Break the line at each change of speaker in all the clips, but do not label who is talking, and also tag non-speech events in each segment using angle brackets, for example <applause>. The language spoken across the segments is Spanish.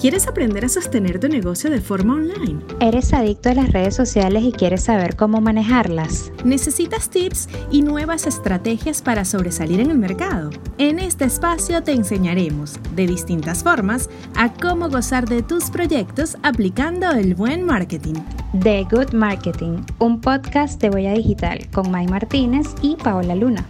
¿Quieres aprender a sostener tu negocio de forma online?
¿Eres adicto a las redes sociales y quieres saber cómo manejarlas?
¿Necesitas tips y nuevas estrategias para sobresalir en el mercado? En este espacio te enseñaremos, de distintas formas, a cómo gozar de tus proyectos aplicando el buen marketing.
The Good Marketing, un podcast de Boya Digital con May Martínez y Paola Luna.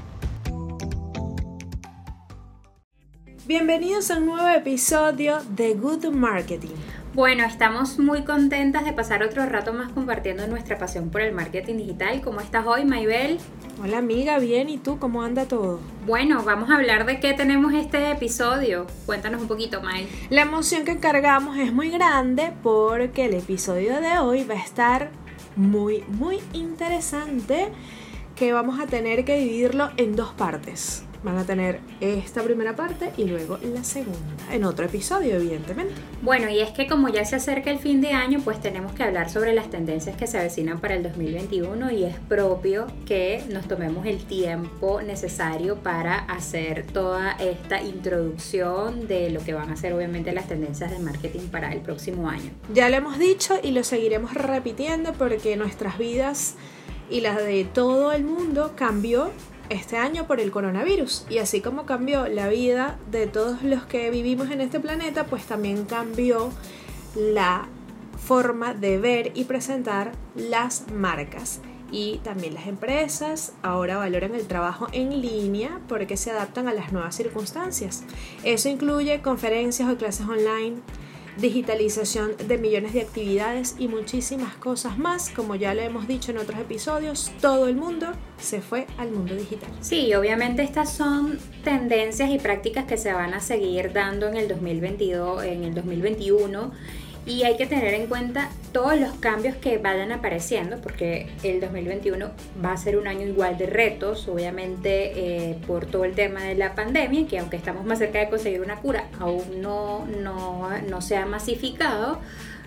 Bienvenidos a un nuevo episodio de Good Marketing.
Bueno, estamos muy contentas de pasar otro rato más compartiendo nuestra pasión por el marketing digital. ¿Cómo estás hoy, Maybel?
Hola amiga, bien, ¿y tú cómo anda todo?
Bueno, vamos a hablar de qué tenemos este episodio. Cuéntanos un poquito, May.
La emoción que cargamos es muy grande porque el episodio de hoy va a estar muy, muy interesante que vamos a tener que dividirlo en dos partes van a tener esta primera parte y luego la segunda, en otro episodio, evidentemente.
Bueno, y es que como ya se acerca el fin de año, pues tenemos que hablar sobre las tendencias que se avecinan para el 2021 y es propio que nos tomemos el tiempo necesario para hacer toda esta introducción de lo que van a ser obviamente las tendencias de marketing para el próximo año.
Ya lo hemos dicho y lo seguiremos repitiendo porque nuestras vidas y las de todo el mundo cambió este año por el coronavirus. Y así como cambió la vida de todos los que vivimos en este planeta, pues también cambió la forma de ver y presentar las marcas. Y también las empresas ahora valoran el trabajo en línea porque se adaptan a las nuevas circunstancias. Eso incluye conferencias o clases online, digitalización de millones de actividades y muchísimas cosas más. Como ya lo hemos dicho en otros episodios, todo el mundo se fue al mundo digital.
Sí, obviamente estas son tendencias y prácticas que se van a seguir dando en el 2022, en el 2021 y hay que tener en cuenta todos los cambios que vayan apareciendo porque el 2021 va a ser un año igual de retos, obviamente eh, por todo el tema de la pandemia, que aunque estamos más cerca de conseguir una cura, aún no, no, se ha masificado.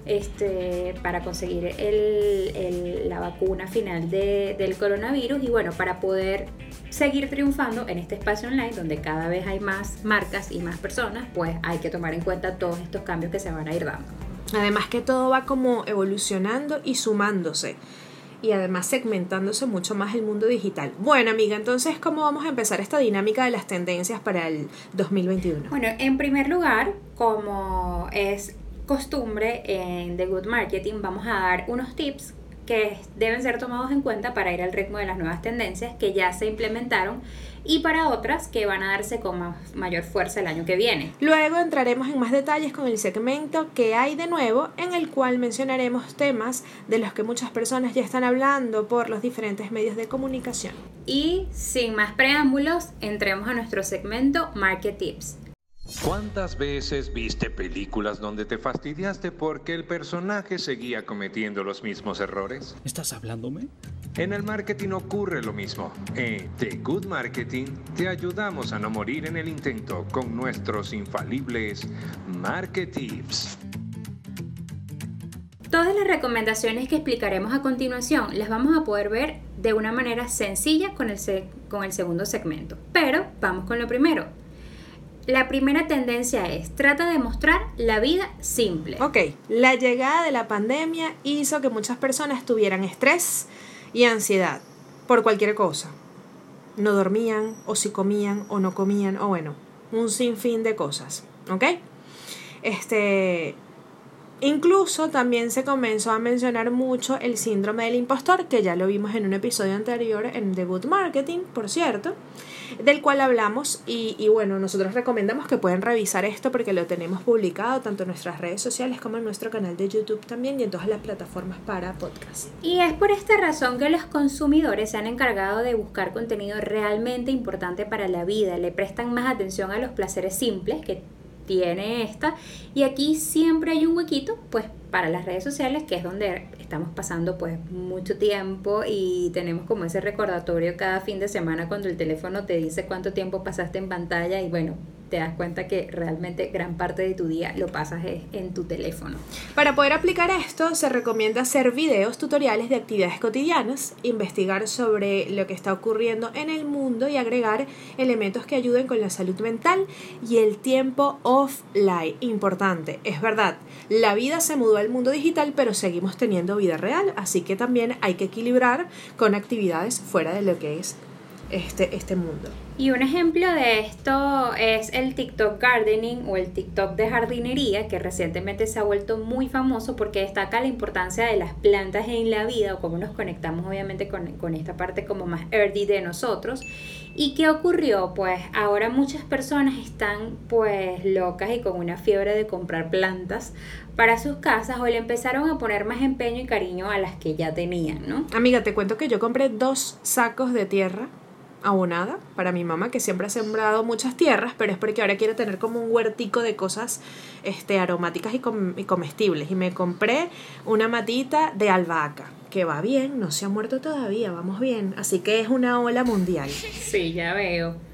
Este, para conseguir el, la vacuna final del coronavirus y bueno, para poder seguir triunfando en este espacio online donde cada vez hay más marcas y más personas, pues hay que tomar en cuenta todos estos cambios que se van a ir dando.
Además que todo va como evolucionando y sumándose. Y además segmentándose mucho más el mundo digital. Bueno, amiga, entonces, ¿cómo vamos a empezar esta dinámica de las tendencias para el 2021?
Bueno, en primer lugar, como es costumbre en The Good Marketing, vamos a dar unos tips que deben ser tomados en cuenta para ir al ritmo de las nuevas tendencias que ya se implementaron y para otras que van a darse con mayor fuerza el año que viene.
Luego entraremos en más detalles con el segmento que hay de nuevo en el cual mencionaremos temas de los que muchas personas ya están hablando por los diferentes medios de comunicación.
Y sin más preámbulos, entremos a nuestro segmento Market Tips.
¿Cuántas veces viste películas donde te fastidiaste porque el personaje seguía cometiendo los mismos errores?
¿Estás hablándome?
En el marketing ocurre lo mismo. En The Good Marketing te ayudamos a no morir en el intento con nuestros infalibles Marketips.
Todas las recomendaciones que explicaremos a continuación las vamos a poder ver de una manera sencilla con el, con el segundo segmento. Pero vamos con lo primero, la primera tendencia es, trata de mostrar la vida simple.
Ok, la llegada de la pandemia hizo que muchas personas tuvieran estrés y ansiedad por cualquier cosa. No dormían, o si comían, o no comían, o bueno, un sinfín de cosas. ¿Ok? Este. Incluso también se comenzó a mencionar mucho el síndrome del impostor, que ya lo vimos en un episodio anterior en The Good Marketing, por cierto del cual hablamos y, bueno, nosotros recomendamos que pueden revisar esto porque lo tenemos publicado tanto en nuestras redes sociales como en nuestro canal de YouTube también y en todas las plataformas para podcast.
Y es por esta razón que los consumidores se han encargado de buscar contenido realmente importante para la vida, le prestan más atención a los placeres simples que tiene esta. Y aquí siempre hay un huequito pues para las redes sociales que es donde estamos pasando pues mucho tiempo y tenemos como ese recordatorio cada fin de semana cuando el teléfono te dice cuánto tiempo pasaste en pantalla y bueno te das cuenta que realmente gran parte de tu día lo pasas en tu teléfono.
Para poder aplicar esto, se recomienda hacer videos tutoriales de actividades cotidianas, investigar sobre lo que está ocurriendo en el mundo y agregar elementos que ayuden con la salud mental y el tiempo offline. Importante, es verdad, la vida se mudó al mundo digital, pero seguimos teniendo vida real, así que también hay que equilibrar con actividades fuera de lo que es este, este mundo.
Y un ejemplo de esto es el TikTok Gardening o el TikTok de jardinería, que recientemente se ha vuelto muy famoso porque destaca la importancia de las plantas en la vida o cómo nos conectamos obviamente con, con esta parte como más earthy de nosotros. ¿Y qué ocurrió? Pues ahora muchas personas están pues locas y con una fiebre de comprar plantas para sus casas o le empezaron a poner más empeño y cariño a las que ya tenían, ¿no?
Amiga, te cuento que yo compré dos sacos de tierra abonada para mi mamá que siempre ha sembrado muchas tierras, pero es porque ahora quiere tener como un huertico de cosas este, aromáticas y, y comestibles. Y me compré una matita de albahaca, que va bien, no se ha muerto todavía, vamos bien. Así que es una ola mundial.
Sí, ya veo.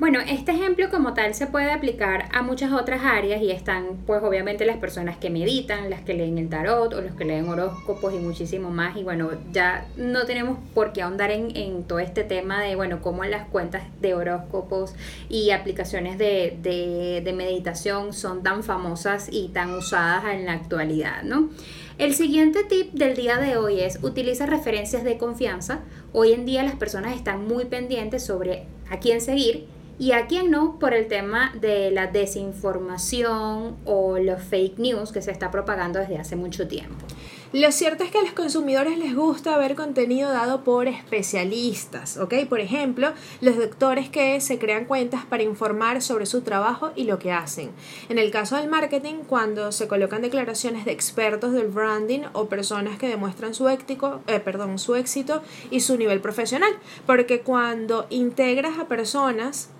Bueno, este ejemplo como tal se puede aplicar a muchas otras áreas y están pues obviamente las personas que meditan, las que leen el tarot o los que leen horóscopos y muchísimo más. Y bueno, ya no tenemos por qué ahondar en, todo este tema de, bueno, cómo las cuentas de horóscopos y aplicaciones de, de, de meditación son tan famosas y tan usadas en la actualidad, ¿no? El siguiente tip del día de hoy es utiliza referencias de confianza. Hoy en día las personas están muy pendientes sobre a quién seguir y a quién no por el tema de la desinformación o los fake news que se está propagando desde hace mucho tiempo.
Lo cierto es que a los consumidores les gusta ver contenido dado por especialistas, ¿ok? Por ejemplo, los doctores que se crean cuentas para informar sobre su trabajo y lo que hacen. En el caso del marketing, cuando se colocan declaraciones de expertos del branding o personas que demuestran su, ético, eh, perdón, su éxito y su nivel profesional. Porque cuando integras a personas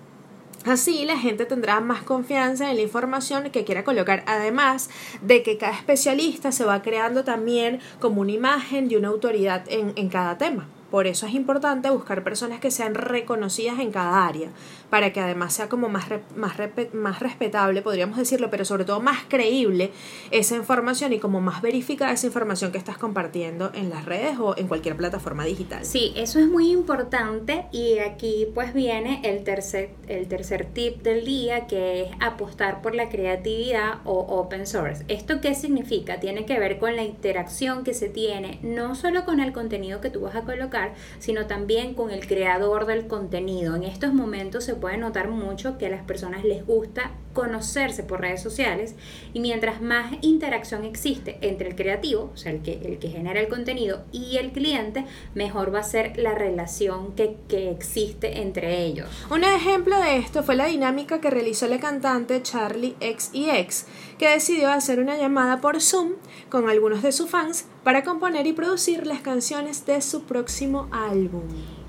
Así la gente tendrá más confianza en la información que quiera colocar, además de que cada especialista se va creando también como una imagen de una autoridad en, en cada tema. Por eso es importante buscar personas que sean reconocidas en cada área, para que además sea como más, más, más respetable, podríamos decirlo, pero sobre todo más creíble esa información y como más verificada esa información que estás compartiendo en las redes o en cualquier plataforma digital.
Sí, eso es muy importante y aquí pues viene el tercer, el tercer tip del día que es apostar por la creatividad o open source. ¿Esto qué significa? Tiene que ver con la interacción que se tiene no solo con el contenido que tú vas a colocar, sino también con el creador del contenido. En estos momentos se puede notar mucho que a las personas les gusta conocerse por redes sociales y mientras más interacción existe entre el creativo, o sea, el que, el que genera el contenido y el cliente, mejor va a ser la relación que, que existe entre ellos.
Un ejemplo de esto fue la dinámica que realizó la cantante Charlie XEX, que decidió hacer una llamada por Zoom con algunos de sus fans para componer y producir las canciones de su próximo álbum.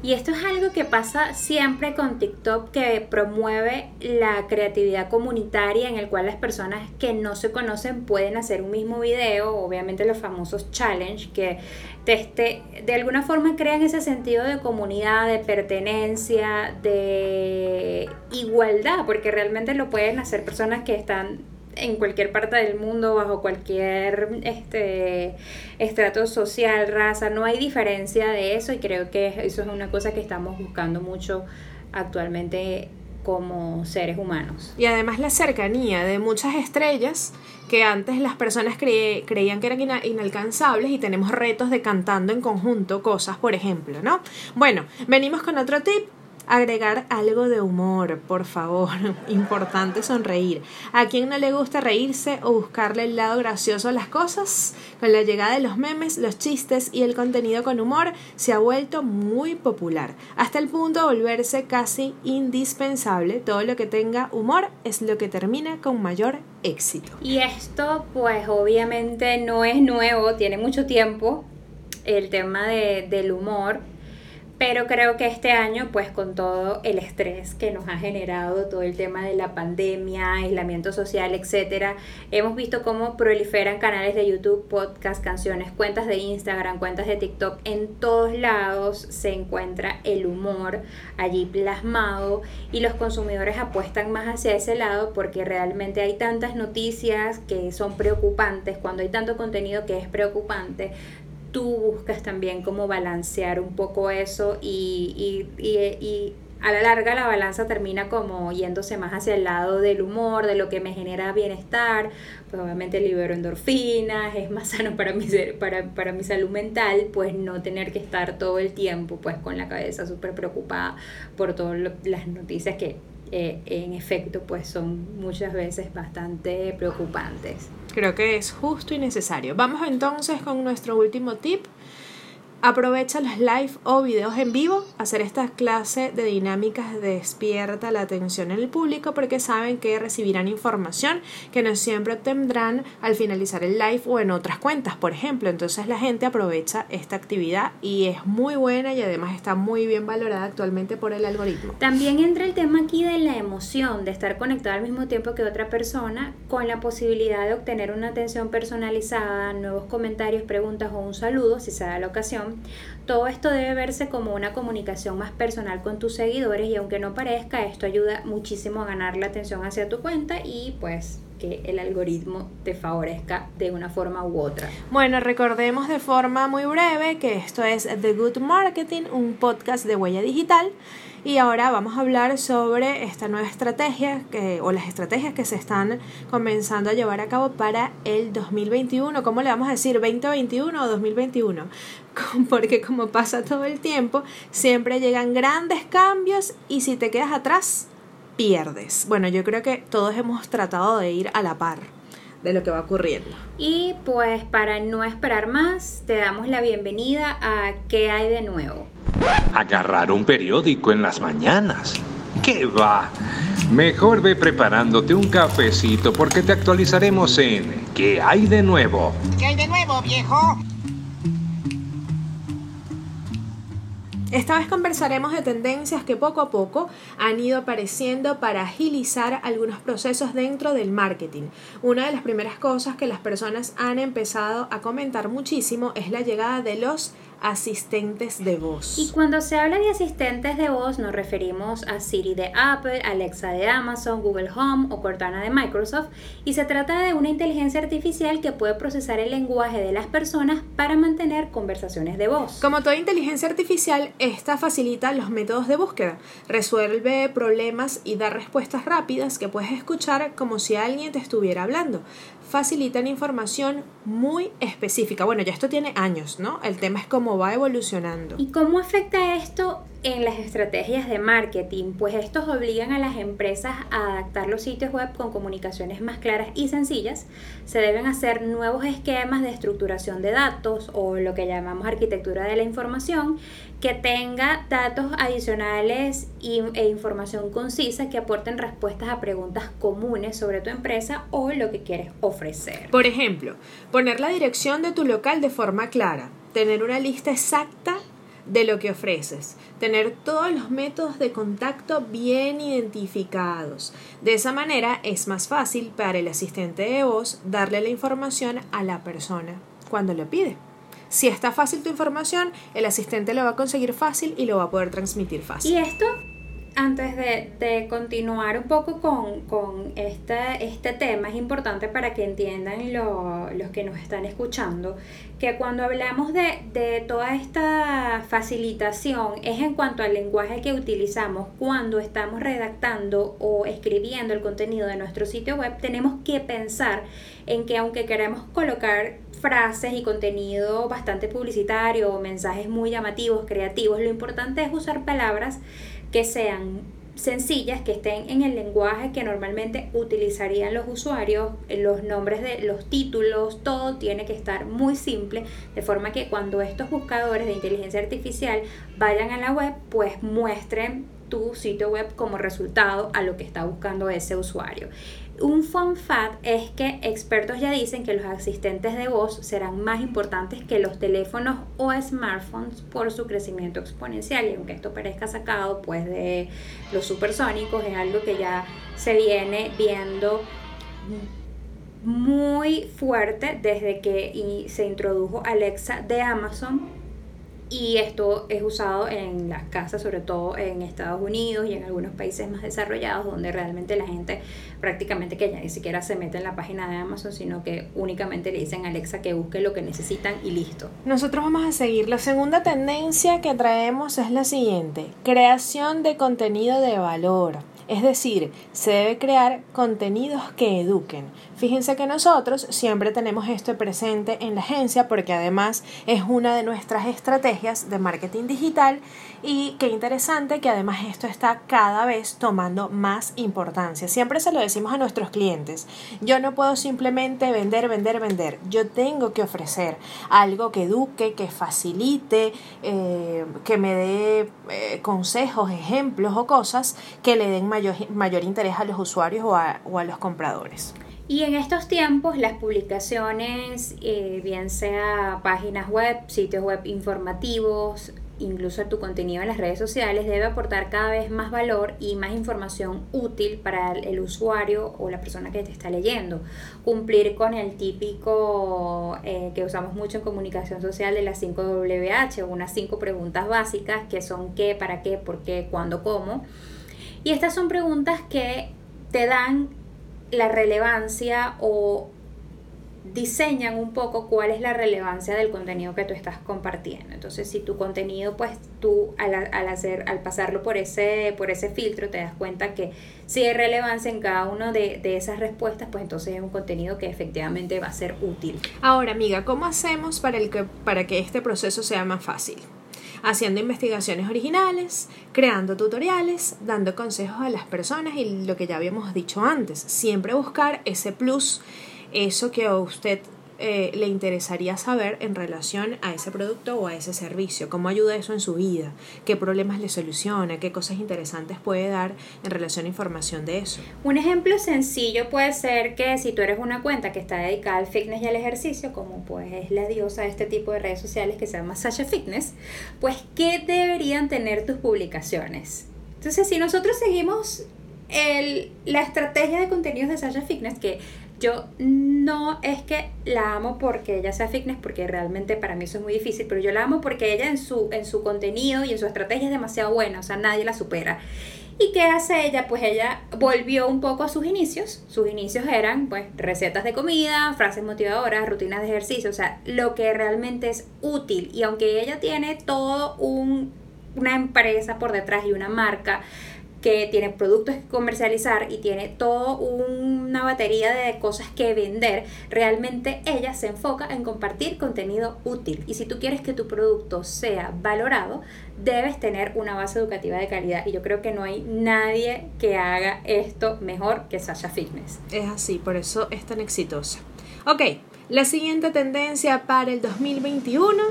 Y esto es algo que pasa siempre con TikTok que promueve la creatividad comunitaria en el cual las personas que no se conocen pueden hacer un mismo video, obviamente los famosos challenge que este, de alguna forma crean ese sentido de comunidad, de pertenencia, de igualdad, porque realmente lo pueden hacer personas que están en cualquier parte del mundo, bajo cualquier este, estrato social, raza, no hay diferencia de eso y creo que eso es una cosa que estamos buscando mucho actualmente como seres humanos.
Y además la cercanía de muchas estrellas que antes las personas creían que eran inalcanzables y tenemos retos de cantando en conjunto cosas, por ejemplo, ¿no? Bueno, venimos con otro tip Agregar algo de humor, por favor. <laughs> Importante sonreír. ¿A quién no le gusta reírse o buscarle el lado gracioso a las cosas? Con la llegada de los memes, los chistes y el contenido con humor se ha vuelto muy popular, hasta el punto de volverse casi indispensable. Todo lo que tenga humor es lo que termina con mayor éxito.
Y esto pues obviamente no es nuevo, tiene mucho tiempo el tema de, del humor pero creo que este año, pues con todo el estrés que nos ha generado todo el tema de la pandemia, aislamiento social, etcétera, hemos visto cómo proliferan canales de YouTube, podcast, canciones, cuentas de Instagram, cuentas de TikTok, en todos lados se encuentra el humor allí plasmado y los consumidores apuestan más hacia ese lado porque realmente hay tantas noticias que son preocupantes, cuando hay tanto contenido que es preocupante, tú buscas también cómo balancear un poco eso y, y, y, a la larga la balanza termina como yéndose más hacia el lado del humor, de lo que me genera bienestar, pues obviamente libero endorfinas, es más <laughs> sano para mi, para, para mi salud mental, pues no tener que estar todo el tiempo pues con la cabeza súper preocupada por todas las noticias que eh, en efecto pues son muchas veces bastante preocupantes.
Creo que es justo y necesario. Vamos entonces con nuestro último tip Aprovecha los live o videos en vivo, hacer esta clase de dinámicas despierta la atención en el público porque saben que recibirán información que no siempre obtendrán al finalizar el live o en otras cuentas, por ejemplo. Entonces la gente aprovecha esta actividad y es muy buena y además está muy bien valorada actualmente por el algoritmo.
También entra el tema aquí de la emoción, de estar conectado al mismo tiempo que otra persona con la posibilidad de obtener una atención personalizada, nuevos comentarios, preguntas o un saludo si se da la ocasión todo esto debe verse como una comunicación más personal con tus seguidores y aunque no parezca, esto ayuda muchísimo a ganar la atención hacia tu cuenta y pues que el algoritmo te favorezca de una forma u otra.
Bueno, recordemos de forma muy breve que esto es The Good Marketing, un podcast de huella digital. Y ahora vamos a hablar sobre esta nueva estrategia o las estrategias que se están comenzando a llevar a cabo para el 2021. ¿Cómo le vamos a decir? ¿2021 o 2021? <laughs> Porque como pasa todo el tiempo, siempre llegan grandes cambios y si te quedas atrás, pierdes. Bueno, yo creo que todos hemos tratado de ir a la par de lo que va ocurriendo.
Y pues para no esperar más, te damos la bienvenida a ¿Qué hay de nuevo?
Agarrar un periódico en las mañanas. ¿Qué va? Mejor ve preparándote un cafecito porque te actualizaremos en ¿Qué hay de nuevo?
¿Qué hay de nuevo, viejo?
Esta vez conversaremos de tendencias que poco a poco han ido apareciendo para agilizar algunos procesos dentro del marketing. Una de las primeras cosas que las personas han empezado a comentar muchísimo es la llegada de los asistentes de voz.
Y cuando se habla de asistentes de voz nos referimos a Siri de Apple, Alexa de Amazon, Google Home o Cortana de Microsoft y se trata de una inteligencia artificial que puede procesar el lenguaje de las personas para mantener conversaciones de voz.
Como toda inteligencia artificial, esta facilita los métodos de búsqueda, resuelve problemas y da respuestas rápidas que puedes escuchar como si alguien te estuviera hablando facilitan información muy específica. Bueno, ya esto tiene años, ¿no? El tema es cómo va evolucionando.
¿Y cómo afecta esto en las estrategias de marketing? Pues estos obligan a las empresas a adaptar los sitios web con comunicaciones más claras y sencillas. Se deben hacer nuevos esquemas de estructuración de datos o lo que llamamos arquitectura de la información que tenga datos adicionales e información concisa que aporten respuestas a preguntas comunes sobre tu empresa o lo que quieres ofrecer.
Por ejemplo, poner la dirección de tu local de forma clara, tener una lista exacta de lo que ofreces, tener todos los métodos de contacto bien identificados. De esa manera es más fácil para el asistente de voz darle la información a la persona cuando lo pide. Si está fácil tu información, el asistente lo va a conseguir fácil y lo va a poder transmitir fácil.
Y esto, antes de, continuar un poco con, este, este, tema, es importante para que entiendan los que nos están escuchando, que cuando hablamos de, de toda esta facilitación es en cuanto al lenguaje que utilizamos cuando estamos redactando o escribiendo el contenido de nuestro sitio web, tenemos que pensar en que aunque queremos colocar frases y contenido bastante publicitario, mensajes muy llamativos, creativos. Lo importante es usar palabras que sean sencillas, que estén en el lenguaje que normalmente utilizarían los usuarios, los nombres de los títulos, todo tiene que estar muy simple, de forma que cuando estos buscadores de inteligencia artificial vayan a la web, pues muestren tu sitio web como resultado a lo que está buscando ese usuario un fun fact es que expertos ya dicen que los asistentes de voz serán más importantes que los teléfonos o smartphones por su crecimiento exponencial. Y aunque esto parezca sacado pues de los supersónicos, es algo que ya se viene viendo muy fuerte desde que se introdujo Alexa de Amazon y esto es usado en las casas, sobre todo en Estados Unidos y en algunos países más desarrollados, donde realmente la gente prácticamente que ya ni siquiera se mete en la página de Amazon, sino que únicamente le dicen a Alexa que busque lo que necesitan y listo.
Nosotros vamos a seguir. La segunda tendencia que traemos es la siguiente, creación de contenido de valor. Es decir, se debe crear contenidos que eduquen. Fíjense que nosotros siempre tenemos esto presente en la agencia porque además es una de nuestras estrategias de marketing digital y qué interesante que además esto está cada vez tomando más importancia. Siempre se lo decimos a nuestros clientes. Yo no puedo simplemente vender, vender, vender. Yo tengo que ofrecer algo que eduque, que facilite, eh, que me dé eh, consejos, ejemplos o cosas que le den mayor, mayor interés a los usuarios o a, los compradores.
Y en estos tiempos las publicaciones, eh, bien sea páginas web, sitios web informativos, incluso tu contenido en las redes sociales, debe aportar cada vez más valor y más información útil para el usuario o la persona que te está leyendo. Cumplir con el típico eh, que usamos mucho en comunicación social de las 5 WH, unas 5 preguntas básicas que son qué, para qué, por qué, cuándo, cómo. Y estas son preguntas que te dan la relevancia o diseñan un poco cuál es la relevancia del contenido que tú estás compartiendo. Entonces, si tu contenido, pues tú al, hacer, al pasarlo por ese, por ese filtro, te das cuenta que si hay relevancia en cada una de, de esas respuestas, pues entonces es un contenido que efectivamente va a ser útil.
Ahora, amiga, ¿cómo hacemos para, el que, para que este proceso sea más fácil? Haciendo investigaciones originales, creando tutoriales, dando consejos a las personas y lo que ya habíamos dicho antes, siempre buscar ese plus, eso que a usted eh, le interesaría saber en relación a ese producto o a ese servicio, cómo ayuda eso en su vida, qué problemas le soluciona, qué cosas interesantes puede dar en relación a información de eso.
Un ejemplo sencillo puede ser que si tú eres una cuenta que está dedicada al fitness y al ejercicio, como pues es la diosa de este tipo de redes sociales que se llama Sasha Fitness, pues ¿qué deberían tener tus publicaciones? Entonces, si nosotros seguimos el, la estrategia de contenidos de Sasha Fitness, que yo no es que la amo porque ella sea fitness, porque realmente para mí eso es muy difícil, pero yo la amo porque ella en su, en su contenido y en su estrategia es demasiado buena, o sea, nadie la supera. ¿Y qué hace ella? Pues ella volvió un poco a sus inicios. Sus inicios eran pues recetas de comida, frases motivadoras, rutinas de ejercicio, o sea, lo que realmente es útil. Y aunque ella tiene todo un, una empresa por detrás y una marca, que tiene productos que comercializar y tiene toda una batería de cosas que vender, realmente ella se enfoca en compartir contenido útil. Y si tú quieres que tu producto sea valorado, debes tener una base educativa de calidad. Y yo creo que no hay nadie que haga esto mejor que Sasha Fitness.
Es así, por eso es tan exitosa. Ok, la siguiente tendencia para el 2021,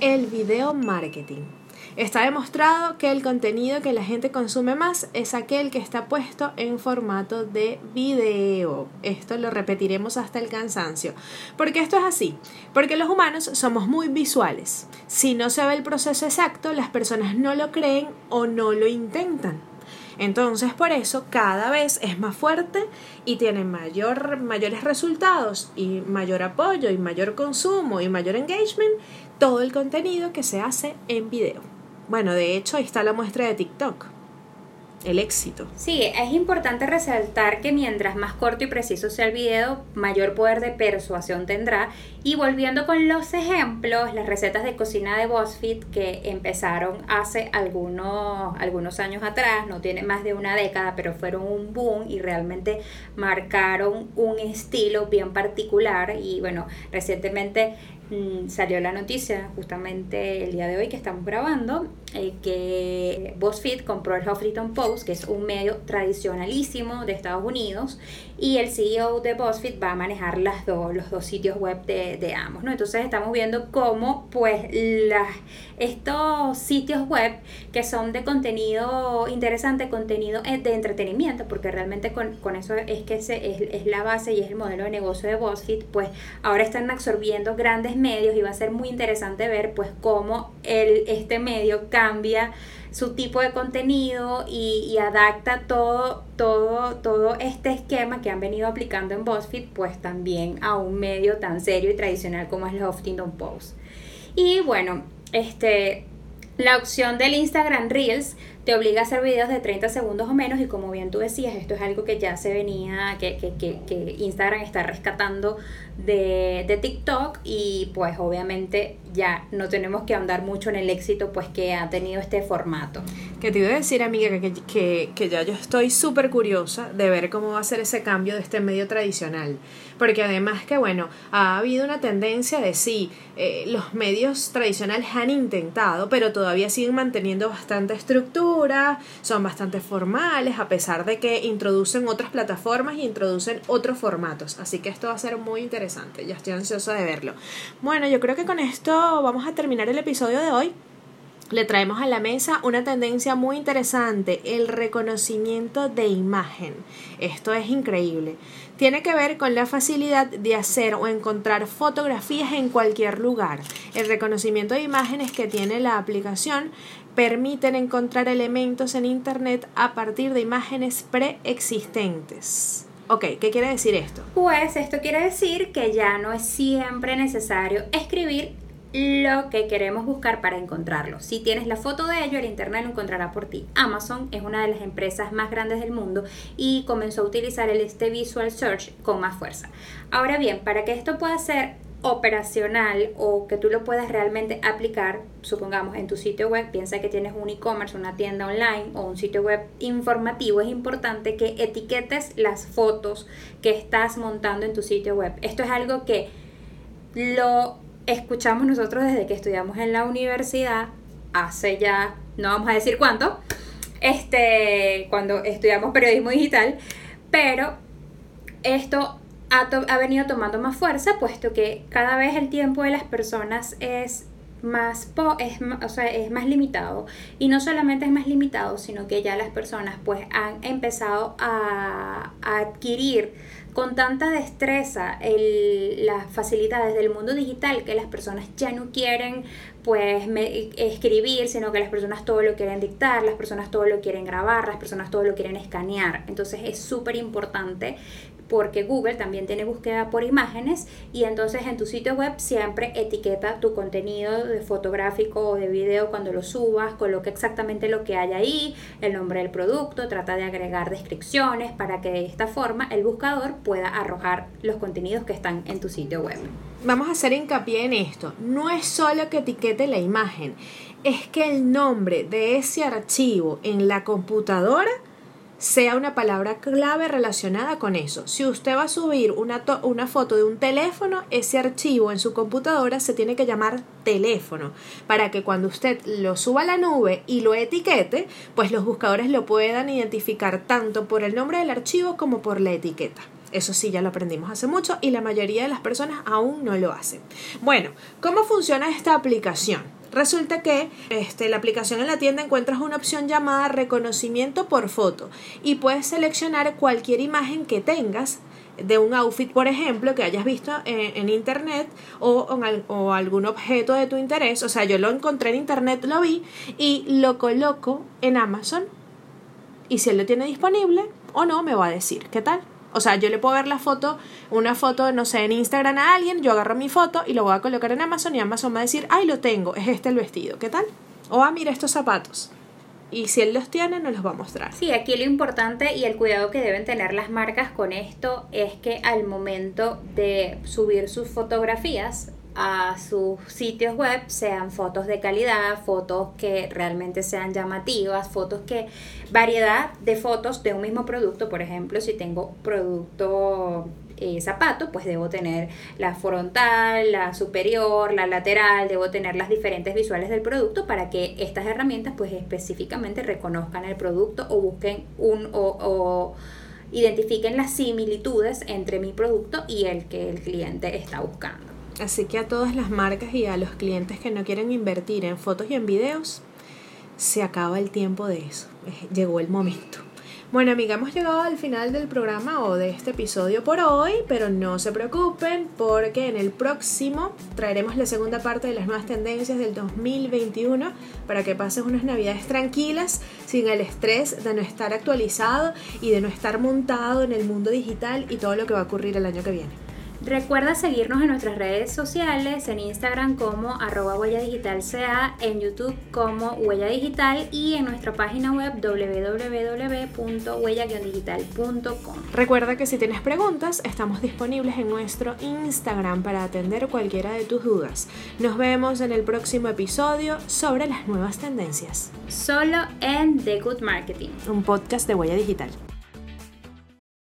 el video marketing. Está demostrado que el contenido que la gente consume más es aquel que está puesto en formato de video. Esto lo repetiremos hasta el cansancio. Porque esto es así. Porque los humanos somos muy visuales. Si no se ve el proceso exacto, las personas no lo creen o no lo intentan. Entonces, por eso cada vez es más fuerte y tiene mayor, mayores resultados y mayor apoyo y mayor consumo y mayor engagement todo el contenido que se hace en video. Bueno, de hecho, ahí está la muestra de TikTok. El éxito.
Sí, es importante resaltar que mientras más corto y preciso sea el video, mayor poder de persuasión tendrá. Y volviendo con los ejemplos, las recetas de cocina de BuzzFeed que empezaron hace algunos, algunos años atrás, no tiene más de una década, pero fueron un boom y realmente marcaron un estilo bien particular. Y bueno, recientemente mm, salió la noticia justamente el día de hoy que estamos grabando eh, que BuzzFeed compró el Huffington Post, que es un medio tradicionalísimo de Estados Unidos, y el CEO de BuzzFeed va a manejar las dos, los dos sitios web de, de ambos, ¿no? Entonces estamos viendo cómo, pues, las, estos sitios web que son de contenido interesante, contenido eh, de entretenimiento, porque realmente con, con eso es que se, es, es la base y es el modelo de negocio de BuzzFeed, pues ahora están absorbiendo grandes medios y va a ser muy interesante ver, pues, cómo el, este medio cambia su tipo de contenido y, adapta todo, todo, todo este esquema que han venido aplicando en BuzzFeed, pues también a un medio tan serio y tradicional como es el Huffington Post. Y bueno, este, la opción del Instagram Reels te obliga a hacer videos de 30 segundos o menos y como bien tú decías, esto es algo que ya se venía, que, que, que, Instagram está rescatando de, de, TikTok y pues obviamente ya no tenemos que andar mucho en el éxito pues que ha tenido este formato.
Que te iba a decir amiga que, que, que ya yo estoy súper curiosa de ver cómo va a ser ese cambio de este medio tradicional porque además que bueno, ha habido una tendencia de sí, eh, los medios tradicionales han intentado, pero todavía siguen manteniendo bastante estructura, son bastante formales, a pesar de que introducen otras plataformas y introducen otros formatos, así que esto va a ser muy interesante, ya estoy ansiosa de verlo. Bueno, yo creo que con esto vamos a terminar el episodio de hoy le traemos a la mesa una tendencia muy interesante, el reconocimiento de imagen. Esto es increíble. Tiene que ver con la facilidad de hacer o encontrar fotografías en cualquier lugar. El reconocimiento de imágenes que tiene la aplicación permiten encontrar elementos en Internet a partir de imágenes preexistentes. Ok, ¿qué quiere decir esto?
Pues esto quiere decir que ya no es siempre necesario escribir lo que queremos buscar para encontrarlo. Si tienes la foto de ello, el Internet lo encontrará por ti. Amazon es una de las empresas más grandes del mundo y comenzó a utilizar el este Visual Search con más fuerza. Ahora bien, para que esto pueda ser operacional o que tú lo puedas realmente aplicar, supongamos en tu sitio web, piensa que tienes un e-commerce, una tienda online o un sitio web informativo, es importante que etiquetes las fotos que estás montando en tu sitio web. Esto es algo que lo escuchamos nosotros desde que estudiamos en la universidad, hace ya, no vamos a decir cuánto, este, cuando estudiamos periodismo digital, pero esto ha, ha venido tomando más fuerza, puesto que cada vez el tiempo de las personas es más po es, o sea, es más limitado y no solamente es más limitado sino que ya las personas pues han empezado a, a adquirir con tanta destreza el, las facilidades del mundo digital que las personas ya no quieren pues escribir, sino que las personas todo lo quieren dictar, las personas todo lo quieren grabar, las personas todo lo quieren escanear. Entonces es súper importante porque Google también tiene búsqueda por imágenes y entonces en tu sitio web siempre etiqueta tu contenido de fotográfico o de video cuando lo subas, coloca exactamente lo que hay ahí, el nombre del producto, trata de agregar descripciones para que de esta forma el buscador pueda arrojar los contenidos que están en tu sitio web.
Vamos a hacer hincapié en esto, no es solo que etiquete la imagen, es que el nombre de ese archivo en la computadora sea una palabra clave relacionada con eso. Si usted va a subir una, una, foto de un teléfono, ese archivo en su computadora se tiene que llamar teléfono, para que cuando usted lo suba a la nube y lo etiquete, pues los buscadores lo puedan identificar tanto por el nombre del archivo como por la etiqueta. Eso sí, ya lo aprendimos hace mucho y la mayoría de las personas aún no lo hacen. Bueno, ¿cómo funciona esta aplicación? Resulta que este, la aplicación en la tienda encuentras una opción llamada reconocimiento por foto y puedes seleccionar cualquier imagen que tengas de un outfit, por ejemplo, que hayas visto en, internet o, o, algún objeto de tu interés. O sea, yo lo encontré en internet, lo vi y lo coloco en Amazon. Y si él lo tiene disponible o no, me va a decir, ¿qué tal? O sea, yo le puedo ver la foto, una foto, no sé, en Instagram a alguien, yo agarro mi foto y lo voy a colocar en Amazon y Amazon va a decir, ay, lo tengo, es este el vestido, ¿qué tal? O, ah, mira estos zapatos. Y si él los tiene, nos los va a mostrar.
Sí, aquí lo importante y el cuidado que deben tener las marcas con esto es que al momento de subir sus fotografías, a sus sitios web sean fotos de calidad, fotos que realmente sean llamativas, fotos que variedad de fotos de un mismo producto, por ejemplo, si tengo producto eh, zapato, pues debo tener la frontal, la superior, la lateral, debo tener las diferentes visuales del producto para que estas herramientas pues específicamente reconozcan el producto o busquen un o identifiquen las similitudes entre mi producto y el que el cliente está buscando.
Así que a todas las marcas y a los clientes que no quieren invertir en fotos y en videos, se acaba el tiempo de eso. Llegó el momento. Bueno, amiga, hemos llegado al final del programa o de este episodio por hoy, pero no se preocupen porque en el próximo traeremos la segunda parte de las nuevas tendencias del 2021 para que pases unas navidades tranquilas, sin el estrés de no estar actualizado y de no estar montado en el mundo digital y todo lo que va a ocurrir el año que viene.
Recuerda seguirnos en nuestras redes sociales, en Instagram como arroba huella digital CA, en YouTube como huella digital y en nuestra página web www.huella-digital.com.
Recuerda que si tienes preguntas, estamos disponibles en nuestro Instagram para atender cualquiera de tus dudas. Nos vemos en el próximo episodio sobre las nuevas tendencias.
Solo en The Good Marketing,
un podcast de huella digital.